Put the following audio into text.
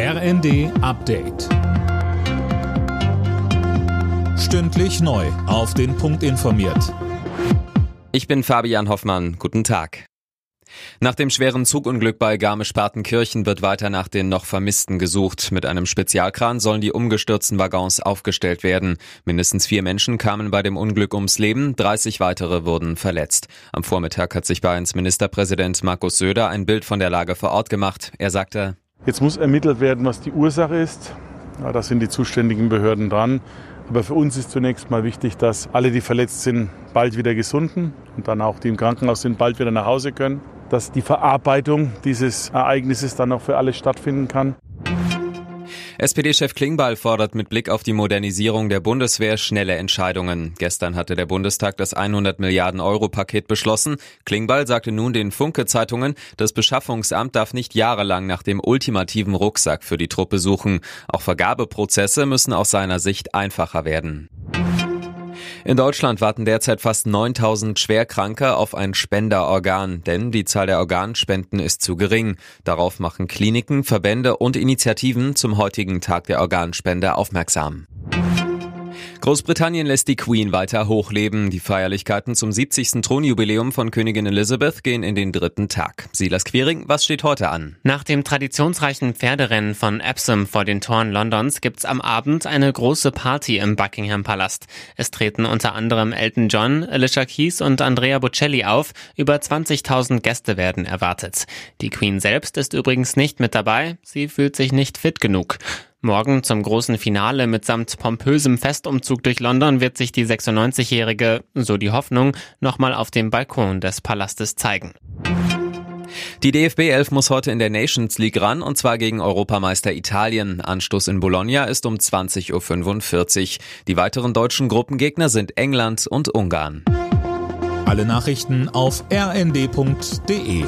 RND Update. Stündlich neu. Auf den Punkt informiert. Ich bin Fabian Hoffmann. Guten Tag. Nach dem schweren Zugunglück bei Garmisch-Partenkirchen wird weiter nach den noch Vermissten gesucht. Mit einem Spezialkran sollen die umgestürzten Waggons aufgestellt werden. Mindestens vier Menschen kamen bei dem Unglück ums Leben, 30 weitere wurden verletzt. Am Vormittag hat sich Bayerns Ministerpräsident Markus Söder ein Bild von der Lage vor Ort gemacht. Er sagte, Jetzt muss ermittelt werden, was die Ursache ist. Ja, da sind die zuständigen Behörden dran. Aber für uns ist zunächst mal wichtig, dass alle, die verletzt sind, bald wieder gesunden und dann auch die im Krankenhaus sind, bald wieder nach Hause können. Dass die Verarbeitung dieses Ereignisses dann auch für alle stattfinden kann. SPD-Chef Klingbeil fordert mit Blick auf die Modernisierung der Bundeswehr schnelle Entscheidungen. Gestern hatte der Bundestag das 100 Milliarden Euro Paket beschlossen. Klingbeil sagte nun den Funke-Zeitungen, das Beschaffungsamt darf nicht jahrelang nach dem ultimativen Rucksack für die Truppe suchen. Auch Vergabeprozesse müssen aus seiner Sicht einfacher werden. In Deutschland warten derzeit fast 9000 Schwerkranke auf ein Spenderorgan, denn die Zahl der Organspenden ist zu gering. Darauf machen Kliniken, Verbände und Initiativen zum heutigen Tag der Organspende aufmerksam. Großbritannien lässt die Queen weiter hochleben. Die Feierlichkeiten zum 70. Thronjubiläum von Königin Elizabeth gehen in den dritten Tag. Silas Quering, was steht heute an? Nach dem traditionsreichen Pferderennen von Epsom vor den Toren Londons gibt's am Abend eine große Party im Buckingham Palast. Es treten unter anderem Elton John, Alicia Keys und Andrea Bocelli auf. Über 20.000 Gäste werden erwartet. Die Queen selbst ist übrigens nicht mit dabei. Sie fühlt sich nicht fit genug. Morgen zum großen Finale mitsamt pompösem Festumzug durch London wird sich die 96-Jährige, so die Hoffnung, nochmal auf dem Balkon des Palastes zeigen. Die DFB 11 muss heute in der Nations League ran und zwar gegen Europameister Italien. Anstoß in Bologna ist um 20.45 Uhr. Die weiteren deutschen Gruppengegner sind England und Ungarn. Alle Nachrichten auf rnd.de